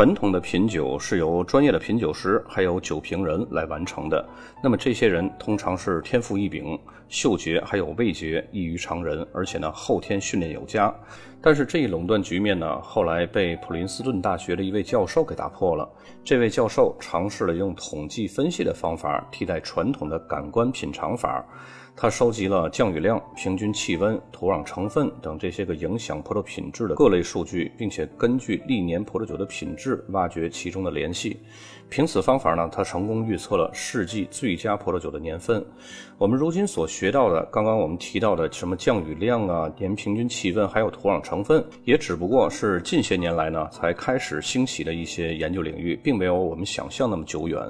传统的品酒是由专业的品酒师还有酒评人来完成的。那么这些人通常是天赋异禀，嗅觉还有味觉异于常人，而且呢后天训练有加。但是这一垄断局面呢，后来被普林斯顿大学的一位教授给打破了。这位教授尝试了用统计分析的方法替代传统的感官品尝法。它收集了降雨量、平均气温、土壤成分等这些个影响葡萄品质的各类数据，并且根据历年葡萄酒的品质挖掘其中的联系。凭此方法呢，他成功预测了世纪最佳葡萄酒的年份。我们如今所学到的，刚刚我们提到的什么降雨量啊、年平均气温，还有土壤成分，也只不过是近些年来呢才开始兴起的一些研究领域，并没有我们想象那么久远。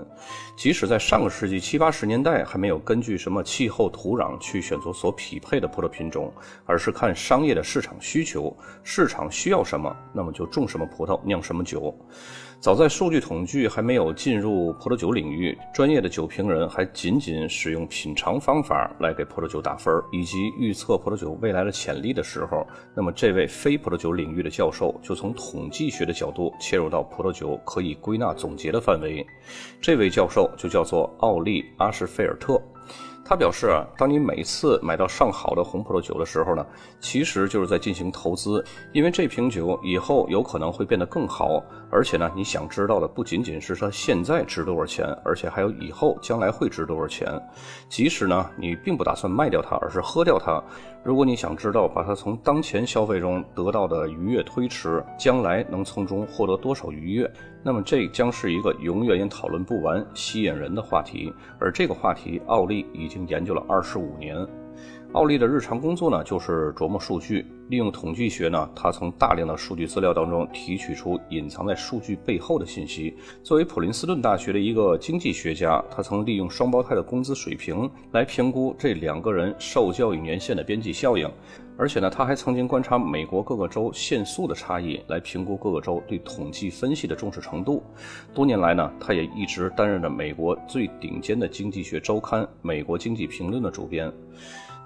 即使在上个世纪七八十年代，还没有根据什么气候、土壤去选择所匹配的葡萄品种，而是看商业的市场需求，市场需要什么，那么就种什么葡萄，酿什么酒。早在数据统计还没有进入葡萄酒领域，专业的酒评人还仅仅使用品尝方法来给葡萄酒打分，以及预测葡萄酒未来的潜力的时候，那么这位非葡萄酒领域的教授就从统计学的角度切入到葡萄酒可以归纳总结的范围。这位教授就叫做奥利阿什菲尔特。他表示啊，当你每次买到上好的红葡萄酒的时候呢，其实就是在进行投资，因为这瓶酒以后有可能会变得更好。而且呢，你想知道的不仅仅是它现在值多少钱，而且还有以后将来会值多少钱。即使呢，你并不打算卖掉它，而是喝掉它。如果你想知道把它从当前消费中得到的愉悦推迟，将来能从中获得多少愉悦，那么这将是一个永远也讨论不完、吸引人的话题。而这个话题，奥利已经研究了二十五年。奥利的日常工作呢，就是琢磨数据，利用统计学呢，他从大量的数据资料当中提取出隐藏在数据背后的信息。作为普林斯顿大学的一个经济学家，他曾利用双胞胎的工资水平来评估这两个人受教育年限的边际效应，而且呢，他还曾经观察美国各个州限速的差异，来评估各个州对统计分析的重视程度。多年来呢，他也一直担任着美国最顶尖的经济学周刊《美国经济评论》的主编。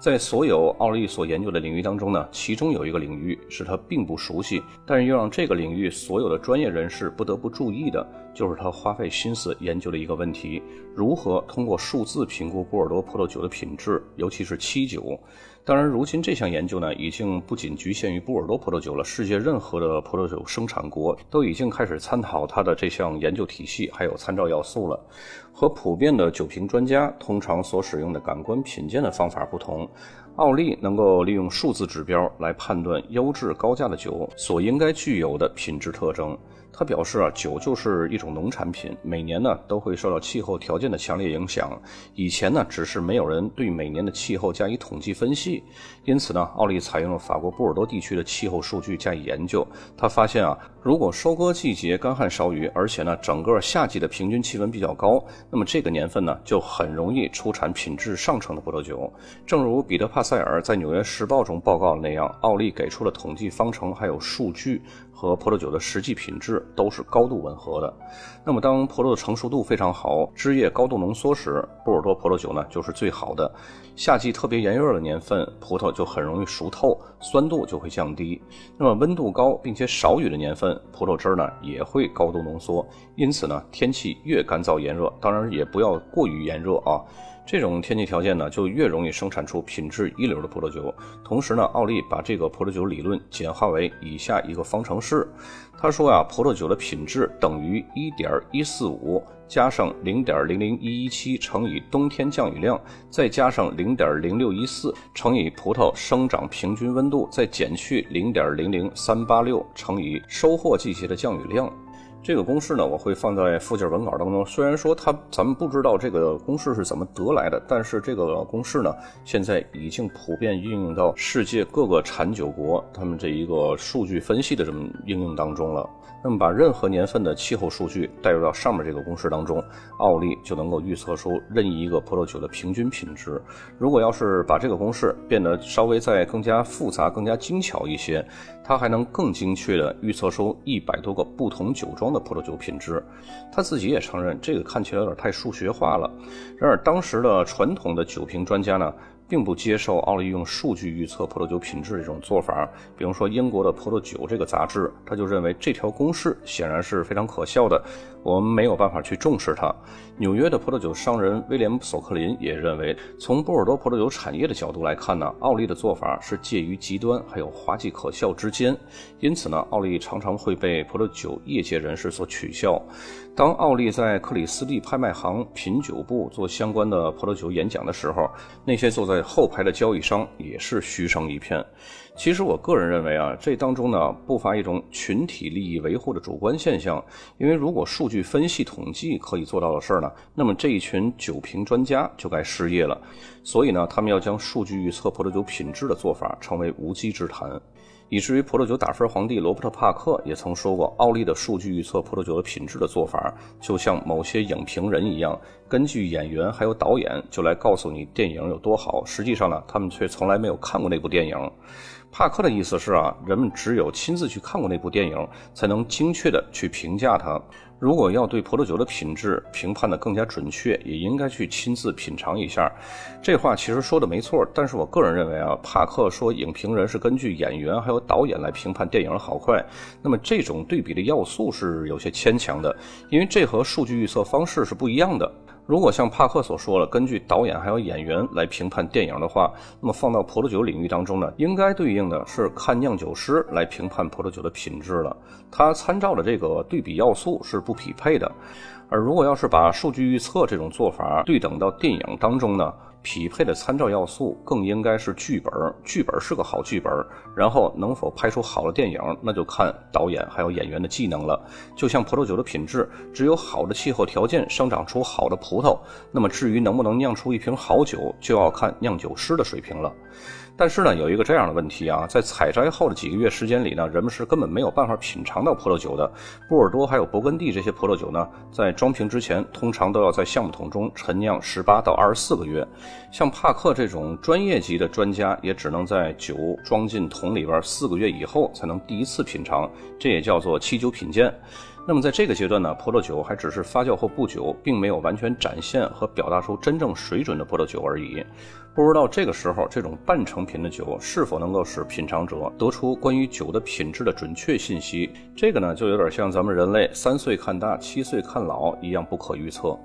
在所有奥利所研究的领域当中呢，其中有一个领域是他并不熟悉，但是又让这个领域所有的专业人士不得不注意的，就是他花费心思研究的一个问题：如何通过数字评估波尔多葡萄酒的品质，尤其是七酒。当然，如今这项研究呢，已经不仅局限于波尔多葡萄酒了。世界任何的葡萄酒生产国都已经开始参考它的这项研究体系，还有参照要素了。和普遍的酒评专家通常所使用的感官品鉴的方法不同，奥利能够利用数字指标来判断优质高价的酒所应该具有的品质特征。他表示啊，酒就是一种农产品，每年呢都会受到气候条件的强烈影响。以前呢，只是没有人对每年的气候加以统计分析，因此呢，奥利采用了法国波尔多地区的气候数据加以研究。他发现啊，如果收割季节干旱少雨，而且呢，整个夏季的平均气温比较高，那么这个年份呢，就很容易出产品质上乘的葡萄酒。正如彼得帕塞尔在《纽约时报》中报告的那样，奥利给出了统计方程，还有数据。和葡萄酒的实际品质都是高度吻合的。那么，当葡萄的成熟度非常好，汁液高度浓缩时，波尔多葡萄酒呢就是最好的。夏季特别炎热的年份，葡萄就很容易熟透，酸度就会降低。那么，温度高并且少雨的年份，葡萄汁呢也会高度浓缩。因此呢，天气越干燥炎热，当然也不要过于炎热啊。这种天气条件呢，就越容易生产出品质一流的葡萄酒。同时呢，奥利把这个葡萄酒理论简化为以下一个方程式。他说啊，葡萄酒的品质等于一点一四五加上零点零零一一七乘以冬天降雨量，再加上零点零六一四乘以葡萄生长平均温度，再减去零点零零三八六乘以收获季节的降雨量。这个公式呢，我会放在附件文稿当中。虽然说它咱们不知道这个公式是怎么得来的，但是这个公式呢，现在已经普遍应用到世界各个产酒国他们这一个数据分析的这么应用当中了。那么把任何年份的气候数据带入到上面这个公式当中，奥利就能够预测出任意一个葡萄酒的平均品质。如果要是把这个公式变得稍微再更加复杂、更加精巧一些，它还能更精确地预测出一百多个不同酒庄的葡萄酒品质。他自己也承认，这个看起来有点太数学化了。然而当时的传统的酒评专家呢？并不接受奥利用数据预测葡萄酒品质这种做法。比如说，英国的《葡萄酒》这个杂志，他就认为这条公式显然是非常可笑的，我们没有办法去重视它。纽约的葡萄酒商人威廉·索克林也认为，从波尔多葡萄酒产业的角度来看呢，奥利的做法是介于极端还有滑稽可笑之间。因此呢，奥利常常会被葡萄酒业界人士所取笑。当奥利在克里斯蒂拍卖行品酒部做相关的葡萄酒演讲的时候，那些坐在后排的交易商也是嘘声一片。其实我个人认为啊，这当中呢不乏一种群体利益维护的主观现象。因为如果数据分析统计可以做到的事儿呢，那么这一群酒瓶专家就该失业了。所以呢，他们要将数据预测葡萄酒品质的做法称为无稽之谈。以至于葡萄酒打分皇帝罗伯特·帕克也曾说过，奥利的数据预测葡萄酒的品质的做法，就像某些影评人一样，根据演员还有导演就来告诉你电影有多好。实际上呢，他们却从来没有看过那部电影。帕克的意思是啊，人们只有亲自去看过那部电影，才能精确的去评价它。如果要对葡萄酒的品质评判的更加准确，也应该去亲自品尝一下。这话其实说的没错，但是我个人认为啊，帕克说影评人是根据演员还有导演来评判电影的好坏，那么这种对比的要素是有些牵强的，因为这和数据预测方式是不一样的。如果像帕克所说了，根据导演还有演员来评判电影的话，那么放到葡萄酒领域当中呢，应该对应的是看酿酒师来评判葡萄酒的品质了。他参照的这个对比要素是不匹配的。而如果要是把数据预测这种做法对等到电影当中呢？匹配的参照要素更应该是剧本，剧本是个好剧本，然后能否拍出好的电影，那就看导演还有演员的技能了。就像葡萄酒的品质，只有好的气候条件生长出好的葡萄，那么至于能不能酿出一瓶好酒，就要看酿酒师的水平了。但是呢，有一个这样的问题啊，在采摘后的几个月时间里呢，人们是根本没有办法品尝到葡萄酒的。波尔多还有勃艮第这些葡萄酒呢，在装瓶之前，通常都要在橡木桶中陈酿十八到二十四个月。像帕克这种专业级的专家，也只能在酒装进桶里边四个月以后才能第一次品尝，这也叫做期酒品鉴。那么在这个阶段呢，葡萄酒还只是发酵后不久，并没有完全展现和表达出真正水准的葡萄酒而已。不知道这个时候这种半成品的酒是否能够使品尝者得出关于酒的品质的准确信息？这个呢，就有点像咱们人类三岁看大，七岁看老一样不可预测。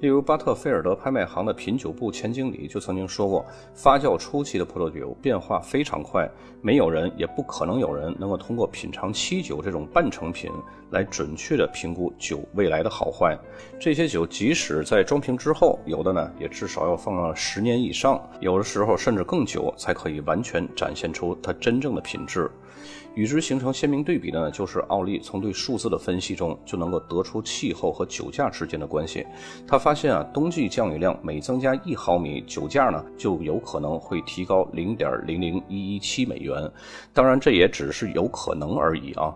例如，巴特菲尔德拍卖行的品酒部前经理就曾经说过，发酵初期的葡萄酒变化非常快，没有人也不可能有人能够通过品尝期酒这种半成品来准确的评估酒未来的好坏。这些酒即使在装瓶之后，有的呢也至少要放了十年以上，有的时候甚至更久才可以完全展现出它真正的品质。与之形成鲜明对比的呢，就是奥利从对数字的分析中就能够得出气候和酒价之间的关系。他发现啊，冬季降雨量每增加一毫米，酒价呢就有可能会提高零点零零一一七美元。当然，这也只是有可能而已啊。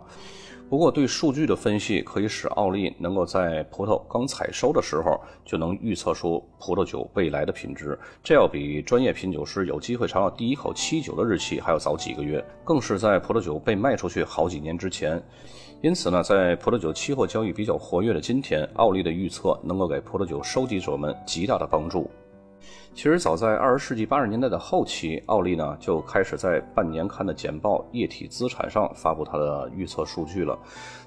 不过，对数据的分析可以使奥利能够在葡萄刚采收的时候就能预测出葡萄酒未来的品质，这要比专业品酒师有机会尝到第一口期酒的日期还要早几个月，更是在葡萄酒被卖出去好几年之前。因此呢，在葡萄酒期货交易比较活跃的今天，奥利的预测能够给葡萄酒收集者们极大的帮助。其实早在二十世纪八十年代的后期，奥利呢就开始在半年刊的简报《液体资产》上发布他的预测数据了。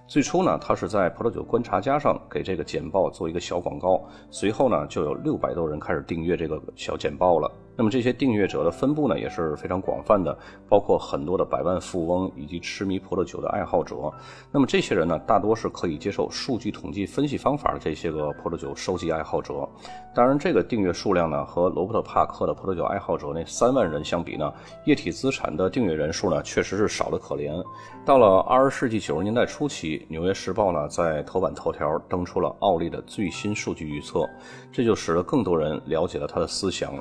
最初呢，他是在《葡萄酒观察家》上给这个简报做一个小广告，随后呢，就有六百多人开始订阅这个小简报了。那么这些订阅者的分布呢也是非常广泛的，包括很多的百万富翁以及痴迷葡萄酒的爱好者。那么这些人呢，大多是可以接受数据统计分析方法的这些个葡萄酒收集爱好者。当然，这个订阅数量呢和罗伯特·帕克的葡萄酒爱好者那三万人相比呢，液体资产的订阅人数呢确实是少得可怜。到了二十世纪九十年代初期，《纽约时报》呢在头版头条登出了奥利的最新数据预测，这就使得更多人了解了他的思想。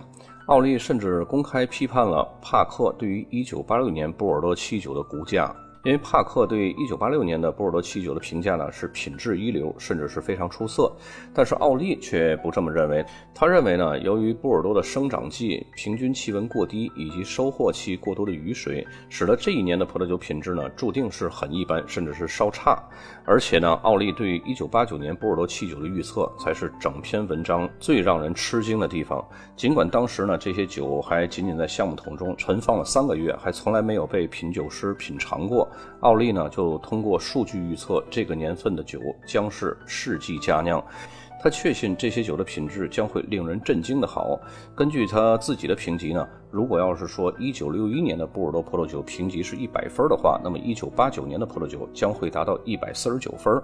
奥利甚至公开批判了帕克对于1986年波尔多期酒的估价。因为帕克对1986年的波尔多啤酒的评价呢是品质一流，甚至是非常出色。但是奥利却不这么认为，他认为呢，由于波尔多的生长季平均气温过低，以及收获期过多的雨水，使得这一年的葡萄酒品质呢注定是很一般，甚至是稍差。而且呢，奥利对1989年波尔多汽酒的预测才是整篇文章最让人吃惊的地方。尽管当时呢，这些酒还仅仅在橡木桶中存放了三个月，还从来没有被品酒师品尝过。奥利呢，就通过数据预测这个年份的酒将是世纪佳酿。他确信这些酒的品质将会令人震惊的好。根据他自己的评级呢，如果要是说1961年的波尔多葡萄酒评级是一百分的话，那么1989年的葡萄酒将会达到一百四十九分。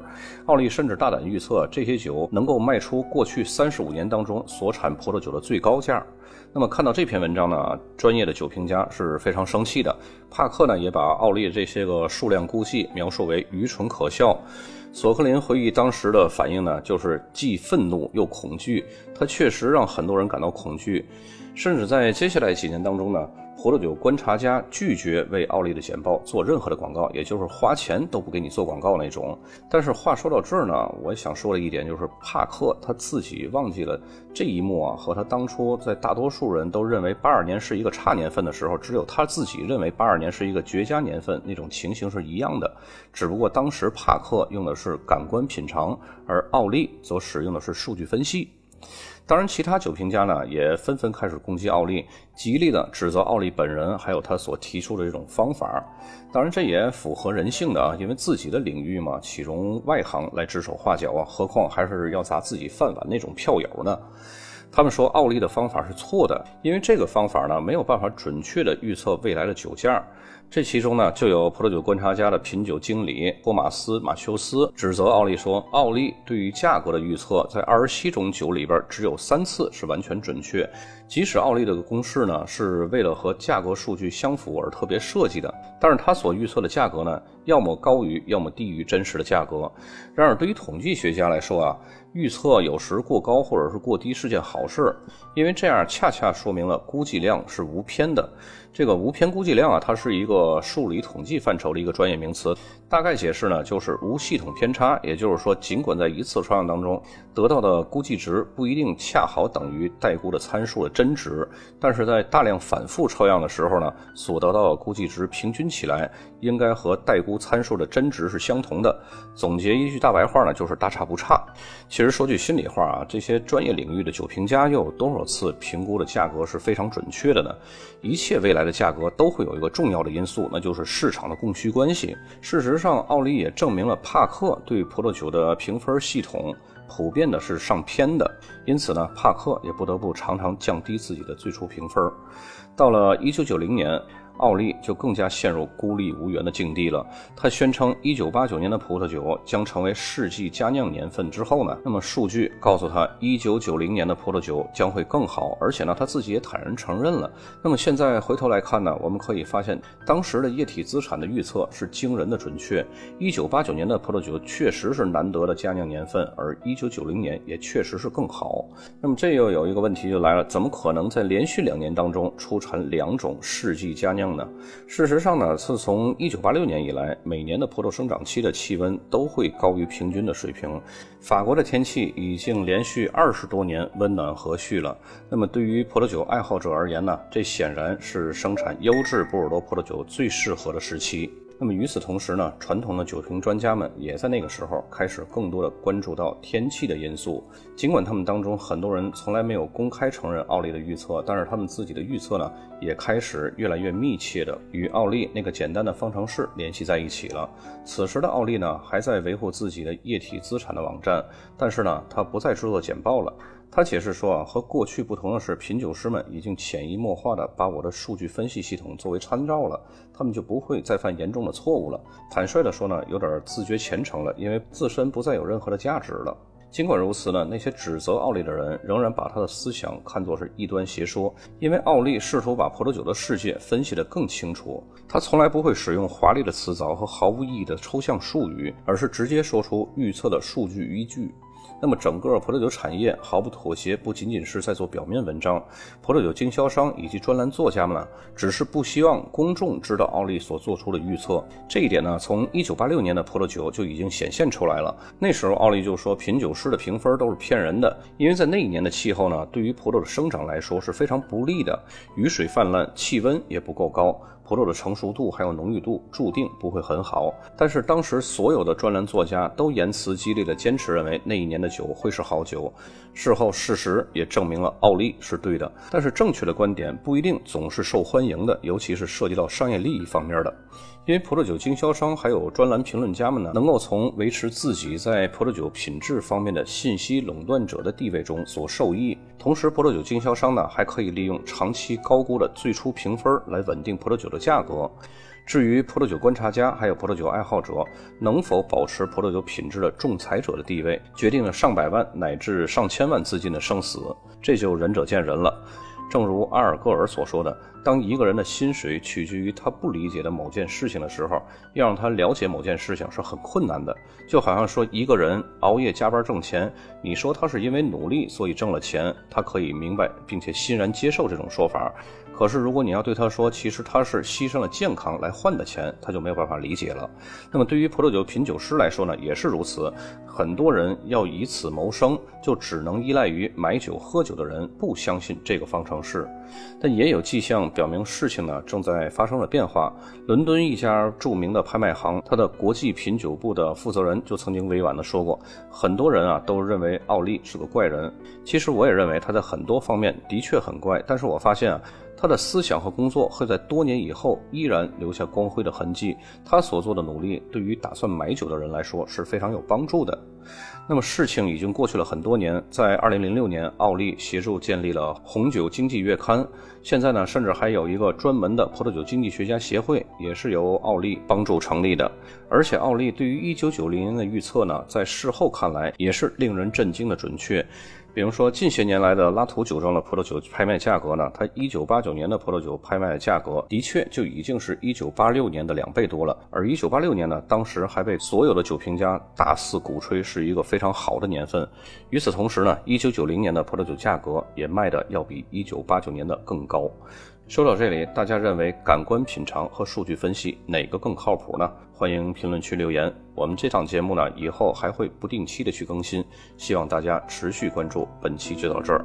奥利甚至大胆预测，这些酒能够卖出过去三十五年当中所产葡萄酒的最高价。那么看到这篇文章呢，专业的酒评家是非常生气的。帕克呢也把奥利这些个数量估计描述为愚蠢可笑。索克林回忆当时的反应呢，就是既愤怒又恐惧。他确实让很多人感到恐惧，甚至在接下来几年当中呢。葡萄酒观察家拒绝为奥利的简报做任何的广告，也就是花钱都不给你做广告那种。但是话说到这儿呢，我想说的一点就是，帕克他自己忘记了这一幕啊，和他当初在大多数人都认为八二年是一个差年份的时候，只有他自己认为八二年是一个绝佳年份那种情形是一样的。只不过当时帕克用的是感官品尝，而奥利则使用的是数据分析。当然，其他酒评家呢也纷纷开始攻击奥利，极力的指责奥利本人，还有他所提出的这种方法。当然，这也符合人性的啊，因为自己的领域嘛，岂容外行来指手画脚啊？何况还是要砸自己饭碗那种票友呢？他们说奥利的方法是错的，因为这个方法呢没有办法准确的预测未来的酒价。这其中呢，就有葡萄酒观察家的品酒经理托马斯·马修斯指责奥利说，奥利对于价格的预测在二十七种酒里边只有三次是完全准确。即使奥利的公式呢是为了和价格数据相符而特别设计的，但是他所预测的价格呢，要么高于，要么低于真实的价格。然而，对于统计学家来说啊，预测有时过高或者是过低是件好事，因为这样恰恰说明了估计量是无偏的。这个无偏估计量啊，它是一个数理统计范畴的一个专业名词。大概解释呢，就是无系统偏差。也就是说，尽管在一次抽样当中得到的估计值不一定恰好等于待估的参数的真值，但是在大量反复抽样的时候呢，所得到的估计值平均起来应该和待估参数的真值是相同的。总结一句大白话呢，就是大差不差。其实说句心里话啊，这些专业领域的酒评家又有多少次评估的价格是非常准确的呢？一切未来的价格都会有一个重要的因素素，那就是市场的供需关系。事实上，奥利也证明了帕克对葡萄酒的评分系统普遍的是上偏的，因此呢，帕克也不得不常常降低自己的最初评分。到了一九九零年。奥利就更加陷入孤立无援的境地了。他宣称，一九八九年的葡萄酒将成为世纪佳酿年份之后呢，那么数据告诉他，一九九零年的葡萄酒将会更好。而且呢，他自己也坦然承认了。那么现在回头来看呢，我们可以发现，当时的液体资产的预测是惊人的准确。一九八九年的葡萄酒确实是难得的佳酿年份，而一九九零年也确实是更好。那么这又有一个问题就来了，怎么可能在连续两年当中出产两种世纪佳酿？呢？事实上呢，自从1986年以来，每年的葡萄生长期的气温都会高于平均的水平。法国的天气已经连续二十多年温暖和煦了。那么对于葡萄酒爱好者而言呢，这显然是生产优质波尔多葡萄酒最适合的时期。那么与此同时呢，传统的酒评专家们也在那个时候开始更多的关注到天气的因素。尽管他们当中很多人从来没有公开承认奥利的预测，但是他们自己的预测呢，也开始越来越密切的与奥利那个简单的方程式联系在一起了。此时的奥利呢，还在维护自己的液体资产的网站，但是呢，他不再制作简报了。他解释说啊，和过去不同的是，品酒师们已经潜移默化地把我的数据分析系统作为参照了，他们就不会再犯严重的错误了。坦率地说呢，有点自觉虔诚了，因为自身不再有任何的价值了。尽管如此呢，那些指责奥利的人仍然把他的思想看作是异端邪说，因为奥利试图把葡萄酒的世界分析得更清楚。他从来不会使用华丽的辞藻和毫无意义的抽象术语，而是直接说出预测的数据依据。那么整个葡萄酒产业毫不妥协，不仅仅是在做表面文章，葡萄酒经销商以及专栏作家们呢，只是不希望公众知道奥利所做出的预测。这一点呢，从1986年的葡萄酒就已经显现出来了。那时候奥利就说，品酒师的评分都是骗人的，因为在那一年的气候呢，对于葡萄的生长来说是非常不利的，雨水泛滥，气温也不够高。葡萄的成熟度还有浓郁度注定不会很好，但是当时所有的专栏作家都言辞激烈的坚持认为那一年的酒会是好酒。事后事实也证明了奥利是对的，但是正确的观点不一定总是受欢迎的，尤其是涉及到商业利益方面的。因为葡萄酒经销商还有专栏评论家们呢，能够从维持自己在葡萄酒品质方面的信息垄断者的地位中所受益，同时葡萄酒经销商呢还可以利用长期高估的最初评分来稳定葡萄酒的价格。至于葡萄酒观察家还有葡萄酒爱好者能否保持葡萄酒品质的仲裁者的地位，决定了上百万乃至上千万资金的生死，这就仁者见仁了。正如阿尔戈尔所说的，当一个人的薪水取决于他不理解的某件事情的时候，要让他了解某件事情是很困难的。就好像说一个人熬夜加班挣钱，你说他是因为努力所以挣了钱，他可以明白并且欣然接受这种说法。可是，如果你要对他说，其实他是牺牲了健康来换的钱，他就没有办法理解了。那么，对于葡萄酒品酒师来说呢，也是如此。很多人要以此谋生，就只能依赖于买酒喝酒的人不相信这个方程式。但也有迹象表明，事情呢正在发生了变化。伦敦一家著名的拍卖行，它的国际品酒部的负责人就曾经委婉地说过，很多人啊都认为奥利是个怪人。其实我也认为他在很多方面的确很怪，但是我发现啊。他的思想和工作会在多年以后依然留下光辉的痕迹。他所做的努力对于打算买酒的人来说是非常有帮助的。那么事情已经过去了很多年，在2006年，奥利协助建立了《红酒经济月刊》。现在呢，甚至还有一个专门的葡萄酒经济学家协会，也是由奥利帮助成立的。而且，奥利对于1990年的预测呢，在事后看来也是令人震惊的准确。比如说，近些年来的拉图酒庄的葡萄酒拍卖价格呢，它一九八九年的葡萄酒拍卖价格的确就已经是一九八六年的两倍多了。而一九八六年呢，当时还被所有的酒评家大肆鼓吹是一个非常好的年份。与此同时呢，一九九零年的葡萄酒价格也卖的要比一九八九年的更高。说到这里，大家认为感官品尝和数据分析哪个更靠谱呢？欢迎评论区留言。我们这档节目呢，以后还会不定期的去更新，希望大家持续关注。本期就到这儿。